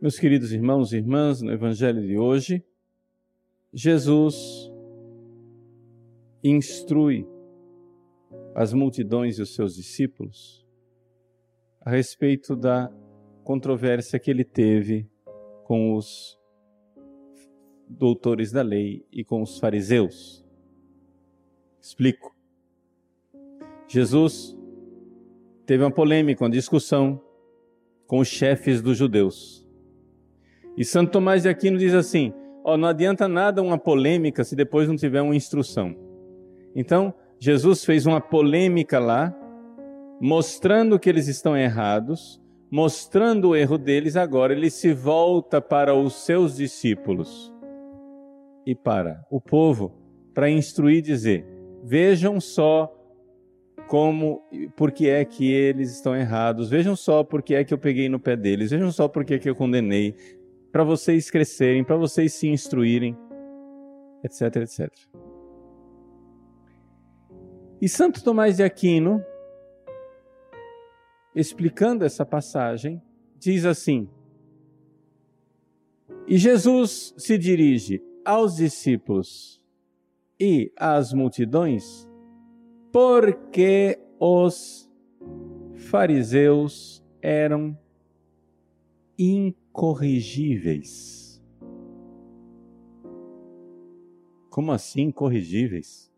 Meus queridos irmãos e irmãs, no Evangelho de hoje, Jesus instrui as multidões e os seus discípulos a respeito da controvérsia que ele teve com os doutores da lei e com os fariseus. Explico. Jesus teve uma polêmica, uma discussão com os chefes dos judeus. E Santo Tomás de Aquino diz assim: ó, não adianta nada uma polêmica se depois não tiver uma instrução. Então, Jesus fez uma polêmica lá, mostrando que eles estão errados, mostrando o erro deles, agora ele se volta para os seus discípulos e para o povo para instruir e dizer: vejam só como, porque é que eles estão errados, vejam só porque é que eu peguei no pé deles, vejam só porque é que eu condenei, para vocês crescerem, para vocês se instruírem, etc, etc. E Santo Tomás de Aquino, explicando essa passagem, diz assim: E Jesus se dirige aos discípulos e às multidões, porque os fariseus eram incorrigíveis. Como assim incorrigíveis?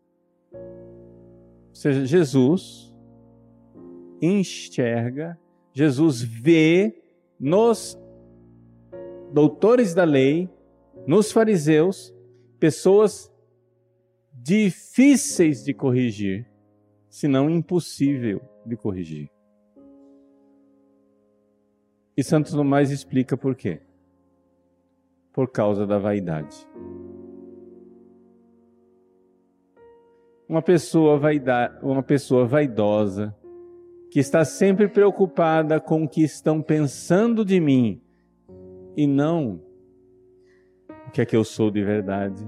Ou seja, Jesus enxerga, Jesus vê nos doutores da lei, nos fariseus, pessoas difíceis de corrigir, se não impossível de corrigir. E Santos Tomás explica por quê. Por causa da vaidade. Uma pessoa, vaida, uma pessoa vaidosa, que está sempre preocupada com o que estão pensando de mim e não o que é que eu sou de verdade.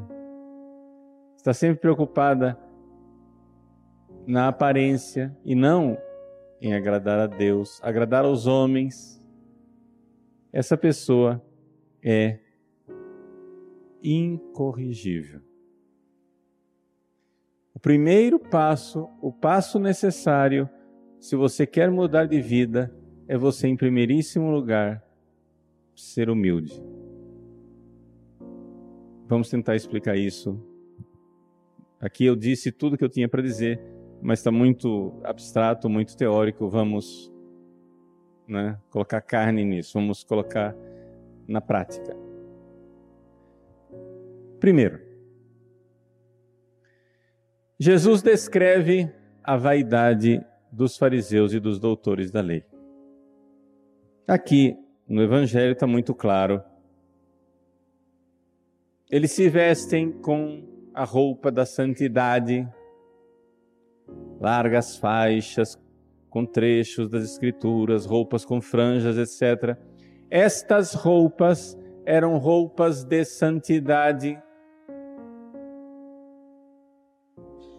Está sempre preocupada na aparência e não em agradar a Deus, agradar aos homens. Essa pessoa é incorrigível. O primeiro passo, o passo necessário, se você quer mudar de vida, é você, em primeiríssimo lugar, ser humilde. Vamos tentar explicar isso. Aqui eu disse tudo que eu tinha para dizer, mas está muito abstrato, muito teórico. Vamos né, colocar carne nisso, vamos colocar na prática. Primeiro, Jesus descreve a vaidade dos fariseus e dos doutores da lei. Aqui no Evangelho está muito claro eles se vestem com a roupa da santidade, largas faixas com trechos das Escrituras, roupas com franjas, etc. Estas roupas eram roupas de santidade.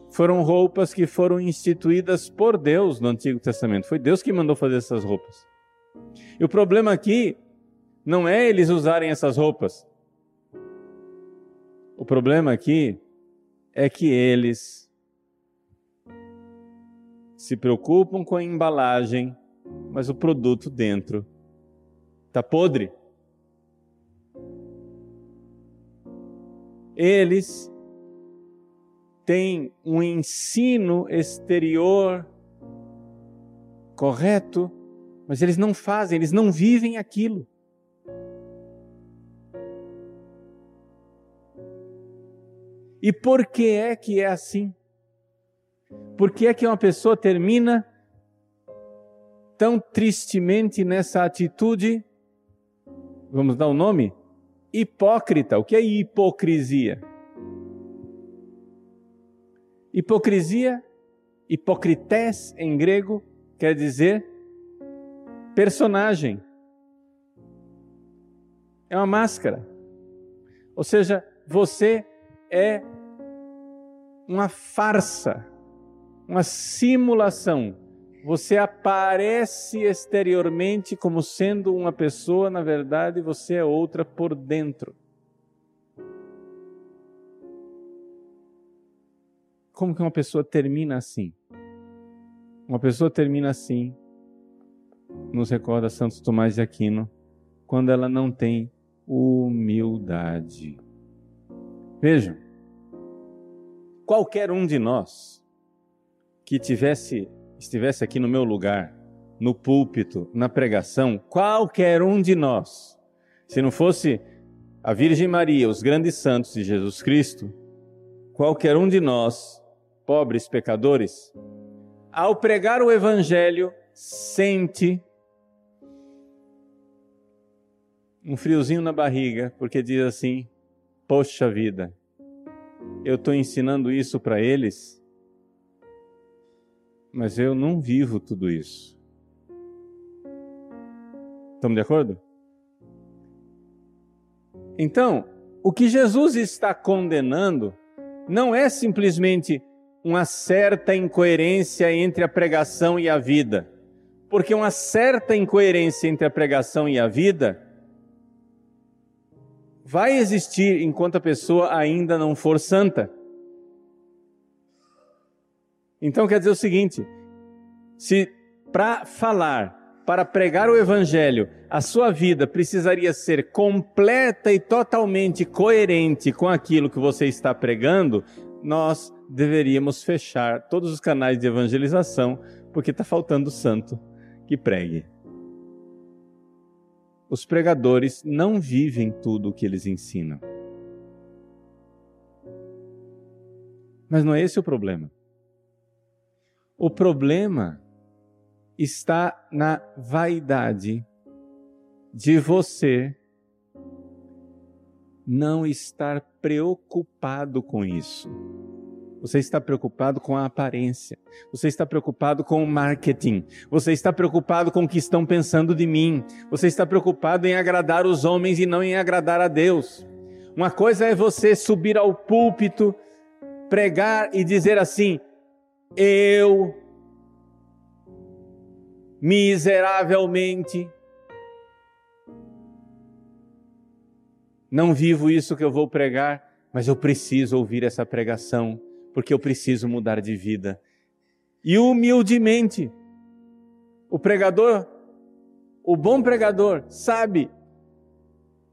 Foram roupas que foram instituídas por Deus no Antigo Testamento. Foi Deus que mandou fazer essas roupas. E o problema aqui não é eles usarem essas roupas. O problema aqui é que eles se preocupam com a embalagem, mas o produto dentro está podre. Eles têm um ensino exterior correto, mas eles não fazem, eles não vivem aquilo. E por que é que é assim? Por que é que uma pessoa termina tão tristemente nessa atitude? Vamos dar um nome? Hipócrita. O que é hipocrisia? Hipocrisia, hipocrités em grego, quer dizer personagem. É uma máscara. Ou seja, você é uma farsa, uma simulação. você aparece exteriormente como sendo uma pessoa, na verdade você é outra por dentro. Como que uma pessoa termina assim? Uma pessoa termina assim, nos recorda Santo Tomás de Aquino, quando ela não tem humildade. Vejam, qualquer um de nós que tivesse estivesse aqui no meu lugar, no púlpito, na pregação, qualquer um de nós, se não fosse a Virgem Maria, os grandes santos de Jesus Cristo, qualquer um de nós, pobres pecadores, ao pregar o evangelho, sente um friozinho na barriga, porque diz assim: Poxa vida, eu estou ensinando isso para eles, mas eu não vivo tudo isso. Estamos de acordo? Então, o que Jesus está condenando não é simplesmente uma certa incoerência entre a pregação e a vida. Porque uma certa incoerência entre a pregação e a vida vai existir enquanto a pessoa ainda não for santa. Então quer dizer o seguinte: se para falar, para pregar o evangelho, a sua vida precisaria ser completa e totalmente coerente com aquilo que você está pregando, nós deveríamos fechar todos os canais de evangelização, porque está faltando santo que pregue os pregadores não vivem tudo o que eles ensinam. Mas não é esse o problema. O problema está na vaidade de você não estar preocupado com isso. Você está preocupado com a aparência. Você está preocupado com o marketing. Você está preocupado com o que estão pensando de mim. Você está preocupado em agradar os homens e não em agradar a Deus. Uma coisa é você subir ao púlpito, pregar e dizer assim: Eu, miseravelmente, não vivo isso que eu vou pregar, mas eu preciso ouvir essa pregação porque eu preciso mudar de vida. E humildemente, o pregador, o bom pregador, sabe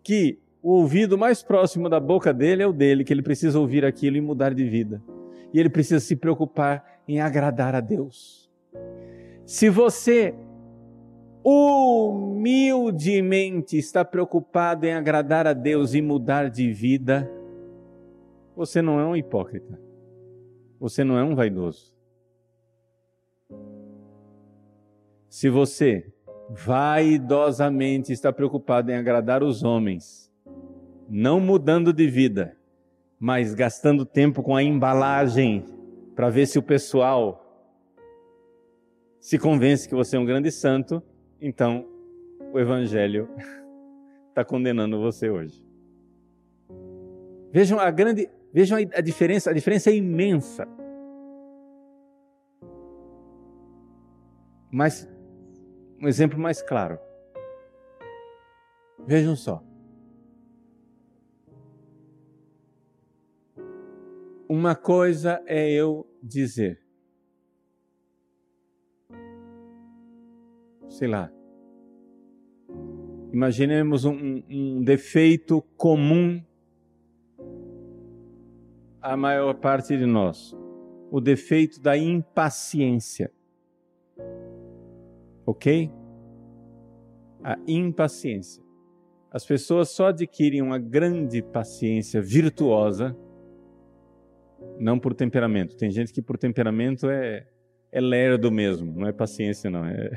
que o ouvido mais próximo da boca dele é o dele, que ele precisa ouvir aquilo e mudar de vida. E ele precisa se preocupar em agradar a Deus. Se você humildemente está preocupado em agradar a Deus e mudar de vida, você não é um hipócrita. Você não é um vaidoso. Se você vaidosamente está preocupado em agradar os homens, não mudando de vida, mas gastando tempo com a embalagem para ver se o pessoal se convence que você é um grande santo, então o Evangelho está condenando você hoje. Vejam a grande Vejam a diferença, a diferença é imensa. Mas um exemplo mais claro. Vejam só. Uma coisa é eu dizer, sei lá, imaginemos um, um defeito comum a maior parte de nós, o defeito da impaciência. Ok? A impaciência. As pessoas só adquirem uma grande paciência virtuosa, não por temperamento. Tem gente que por temperamento é, é lerdo mesmo, não é paciência, não, é,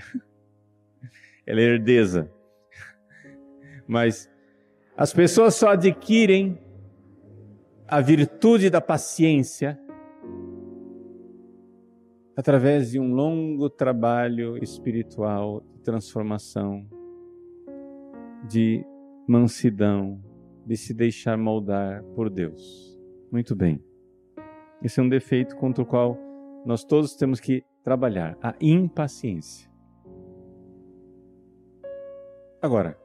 é lerdeza. Mas as pessoas só adquirem a virtude da paciência através de um longo trabalho espiritual de transformação, de mansidão, de se deixar moldar por Deus. Muito bem. Esse é um defeito contra o qual nós todos temos que trabalhar a impaciência. Agora,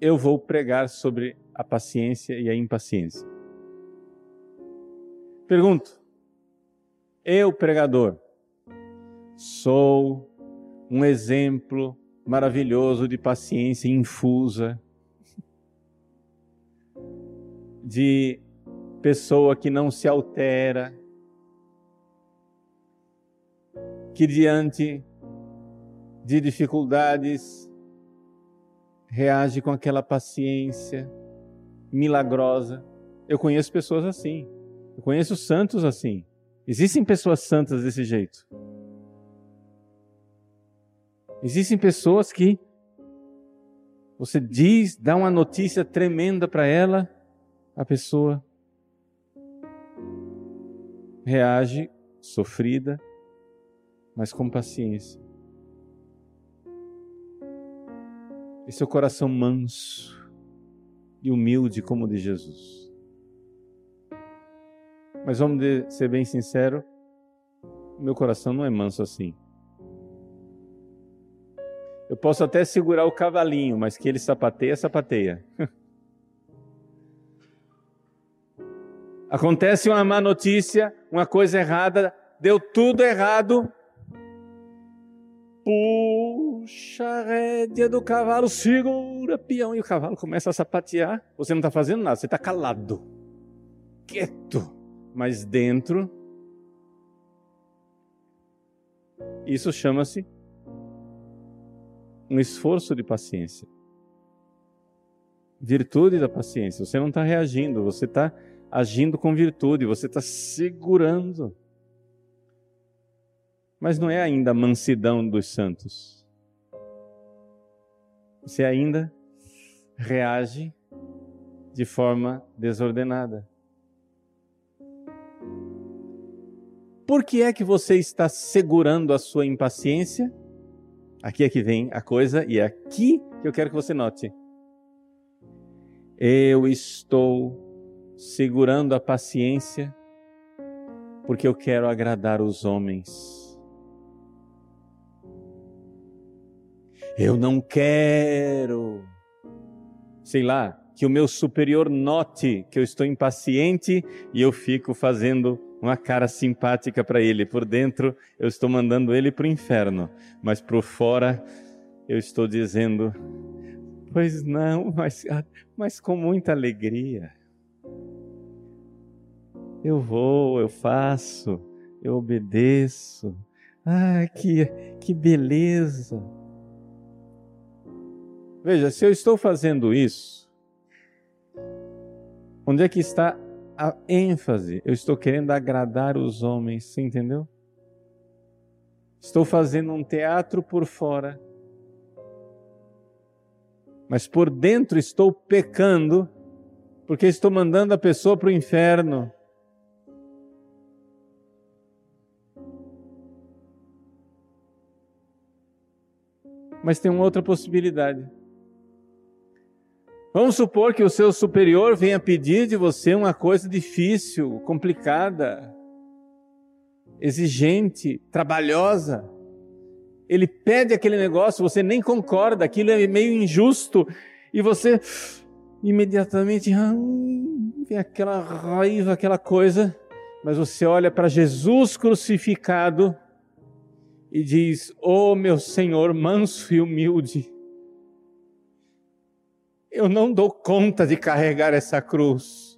eu vou pregar sobre a paciência e a impaciência. Pergunto, eu, pregador, sou um exemplo maravilhoso de paciência infusa, de pessoa que não se altera, que diante de dificuldades reage com aquela paciência milagrosa. Eu conheço pessoas assim. Eu conheço santos assim. Existem pessoas santas desse jeito. Existem pessoas que você diz, dá uma notícia tremenda para ela, a pessoa reage sofrida, mas com paciência. Esse é o coração manso e humilde como o de Jesus. Mas vamos ser bem sincero, meu coração não é manso assim. Eu posso até segurar o cavalinho, mas que ele sapateia, sapateia. Acontece uma má notícia, uma coisa errada, deu tudo errado. Puxa a rédea do cavalo, segura, peão, e o cavalo começa a sapatear. Você não está fazendo nada, você está calado, quieto, mas dentro. Isso chama-se um esforço de paciência. Virtude da paciência. Você não está reagindo, você está agindo com virtude, você está segurando. Mas não é ainda a mansidão dos santos. Você ainda reage de forma desordenada. Por que é que você está segurando a sua impaciência? Aqui é que vem a coisa e é aqui que eu quero que você note. Eu estou segurando a paciência porque eu quero agradar os homens. Eu não quero, sei lá, que o meu superior note que eu estou impaciente e eu fico fazendo uma cara simpática para ele. Por dentro, eu estou mandando ele para o inferno, mas por fora, eu estou dizendo: Pois não, mas, mas com muita alegria. Eu vou, eu faço, eu obedeço. Ah, que, que beleza! Veja, se eu estou fazendo isso, onde é que está a ênfase. Eu estou querendo agradar os homens, você entendeu? Estou fazendo um teatro por fora, mas por dentro estou pecando, porque estou mandando a pessoa para o inferno. Mas tem uma outra possibilidade. Vamos supor que o seu superior venha pedir de você uma coisa difícil, complicada, exigente, trabalhosa. Ele pede aquele negócio, você nem concorda, aquilo é meio injusto, e você imediatamente ah, vem aquela raiva, aquela coisa, mas você olha para Jesus crucificado e diz: Oh, meu Senhor, manso e humilde eu não dou conta de carregar essa cruz.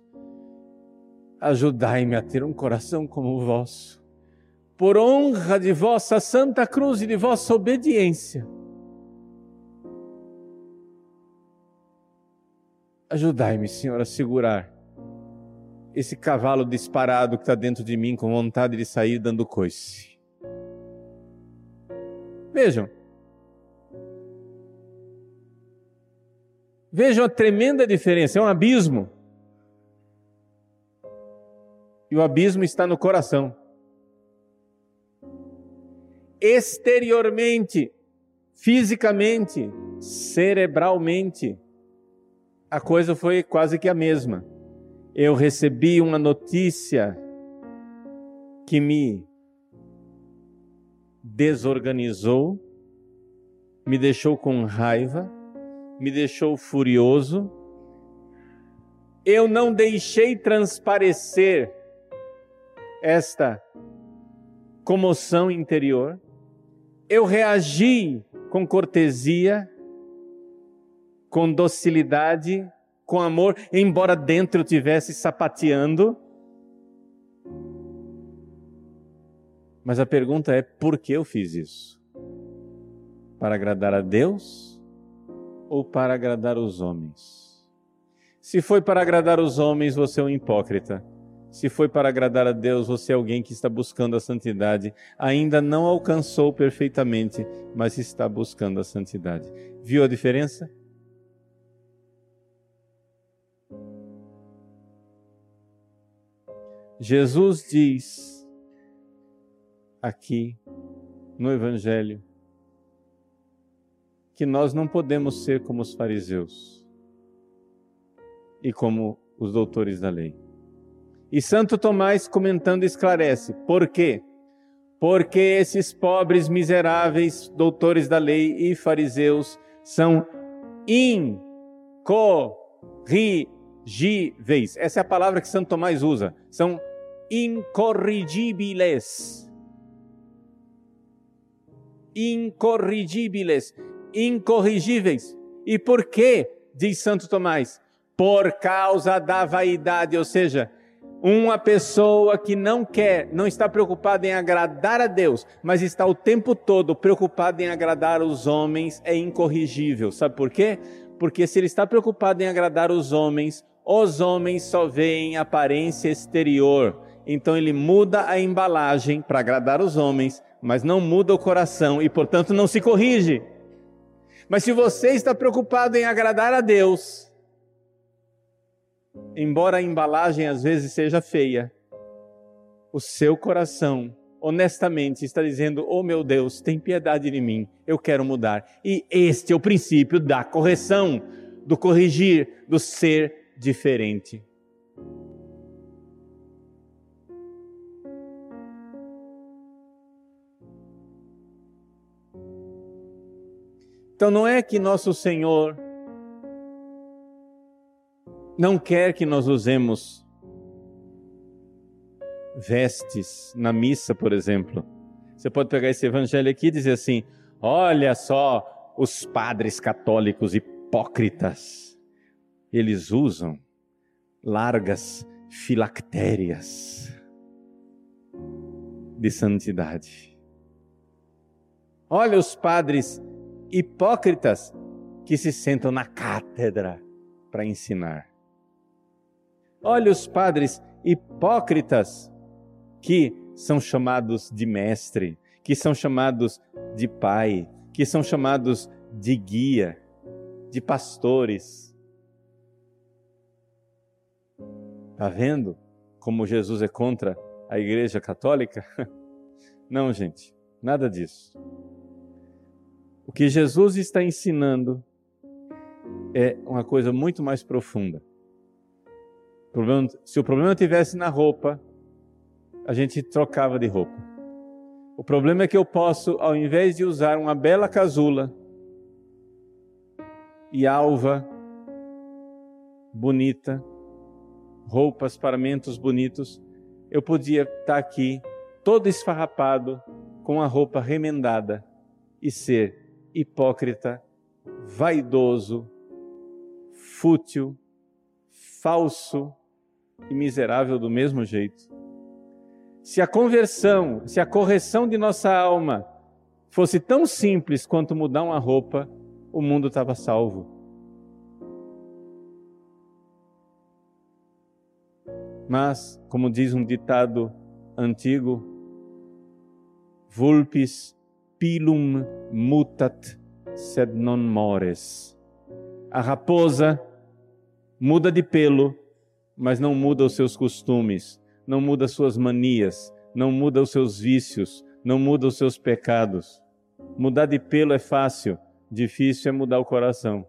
Ajudai-me a ter um coração como o vosso, por honra de vossa santa cruz e de vossa obediência. Ajudai-me, Senhor, a segurar esse cavalo disparado que está dentro de mim com vontade de sair dando coice. Vejam, Vejam a tremenda diferença, é um abismo. E o abismo está no coração. Exteriormente, fisicamente, cerebralmente, a coisa foi quase que a mesma. Eu recebi uma notícia que me desorganizou, me deixou com raiva, me deixou furioso. Eu não deixei transparecer esta comoção interior. Eu reagi com cortesia, com docilidade, com amor, embora dentro eu tivesse sapateando. Mas a pergunta é: por que eu fiz isso? Para agradar a Deus ou para agradar os homens? Se foi para agradar os homens, você é um hipócrita. Se foi para agradar a Deus, você é alguém que está buscando a santidade. Ainda não alcançou perfeitamente, mas está buscando a santidade. Viu a diferença? Jesus diz aqui no Evangelho que nós não podemos ser como os fariseus e como os doutores da lei. E Santo Tomás, comentando, esclarece: por quê? Porque esses pobres, miseráveis doutores da lei e fariseus são incorrigíveis. Essa é a palavra que Santo Tomás usa. São incorrigíveis incorrigíveis, incorrigíveis. E por quê? Diz Santo Tomás. Por causa da vaidade, ou seja, uma pessoa que não quer, não está preocupada em agradar a Deus, mas está o tempo todo preocupada em agradar os homens, é incorrigível. Sabe por quê? Porque se ele está preocupado em agradar os homens, os homens só veem aparência exterior. Então ele muda a embalagem para agradar os homens, mas não muda o coração e, portanto, não se corrige. Mas se você está preocupado em agradar a Deus, embora a embalagem às vezes seja feia, o seu coração honestamente está dizendo: Oh meu Deus, tem piedade de mim, eu quero mudar. E este é o princípio da correção, do corrigir, do ser diferente. Então não é que nosso Senhor não quer que nós usemos vestes na missa, por exemplo. Você pode pegar esse evangelho aqui e dizer assim: olha só os padres católicos hipócritas. Eles usam largas filactérias de santidade. Olha os padres hipócritas que se sentam na cátedra para ensinar. Olha os padres hipócritas que são chamados de mestre, que são chamados de pai, que são chamados de guia, de pastores. Está vendo como Jesus é contra a Igreja Católica? Não, gente, nada disso. O que Jesus está ensinando é uma coisa muito mais profunda. se o problema tivesse na roupa, a gente trocava de roupa. O problema é que eu posso, ao invés de usar uma bela casula e alva bonita, roupas, paramentos bonitos, eu podia estar aqui todo esfarrapado com a roupa remendada e ser hipócrita, vaidoso, fútil, falso e miserável do mesmo jeito. Se a conversão, se a correção de nossa alma fosse tão simples quanto mudar uma roupa, o mundo estava salvo. Mas, como diz um ditado antigo, vulpis pilum mutat sed non mores. A raposa muda de pelo, mas não muda os seus costumes, não muda suas manias, não muda os seus vícios, não muda os seus pecados. Mudar de pelo é fácil, difícil é mudar o coração.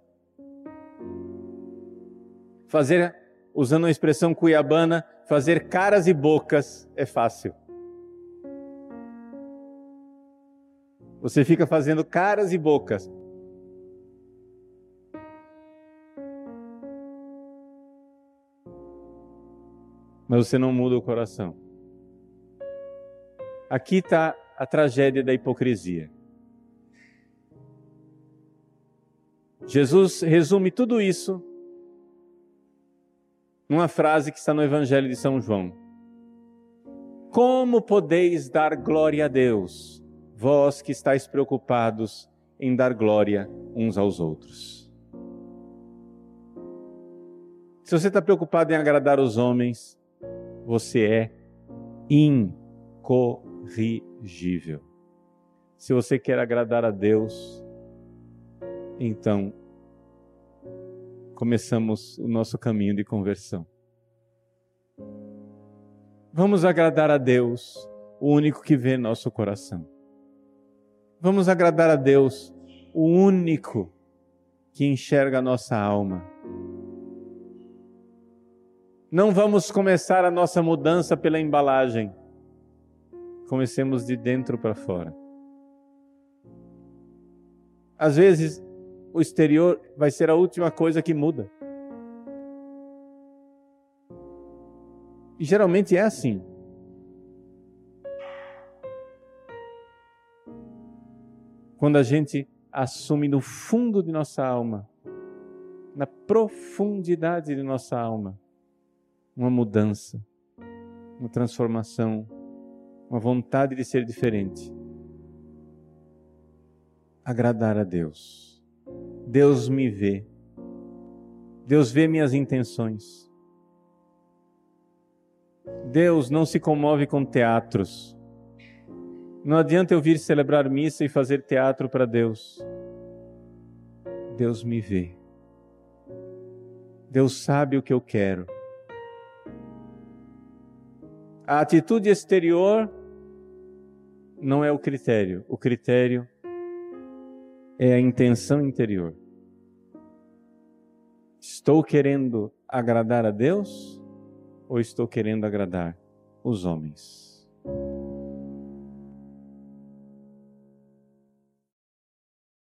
Fazer, usando a expressão cuiabana, fazer caras e bocas é fácil. Você fica fazendo caras e bocas. Mas você não muda o coração. Aqui está a tragédia da hipocrisia. Jesus resume tudo isso numa frase que está no Evangelho de São João. Como podeis dar glória a Deus, vós que estáis preocupados em dar glória uns aos outros? Se você está preocupado em agradar os homens, você é incorrigível. Se você quer agradar a Deus, então começamos o nosso caminho de conversão. Vamos agradar a Deus, o único que vê nosso coração. Vamos agradar a Deus, o único que enxerga a nossa alma. Não vamos começar a nossa mudança pela embalagem. Comecemos de dentro para fora. Às vezes, o exterior vai ser a última coisa que muda. E geralmente é assim. Quando a gente assume no fundo de nossa alma, na profundidade de nossa alma, uma mudança, uma transformação, uma vontade de ser diferente. Agradar a Deus. Deus me vê. Deus vê minhas intenções. Deus não se comove com teatros. Não adianta eu vir celebrar missa e fazer teatro para Deus. Deus me vê. Deus sabe o que eu quero. A atitude exterior não é o critério. O critério é a intenção interior. Estou querendo agradar a Deus ou estou querendo agradar os homens?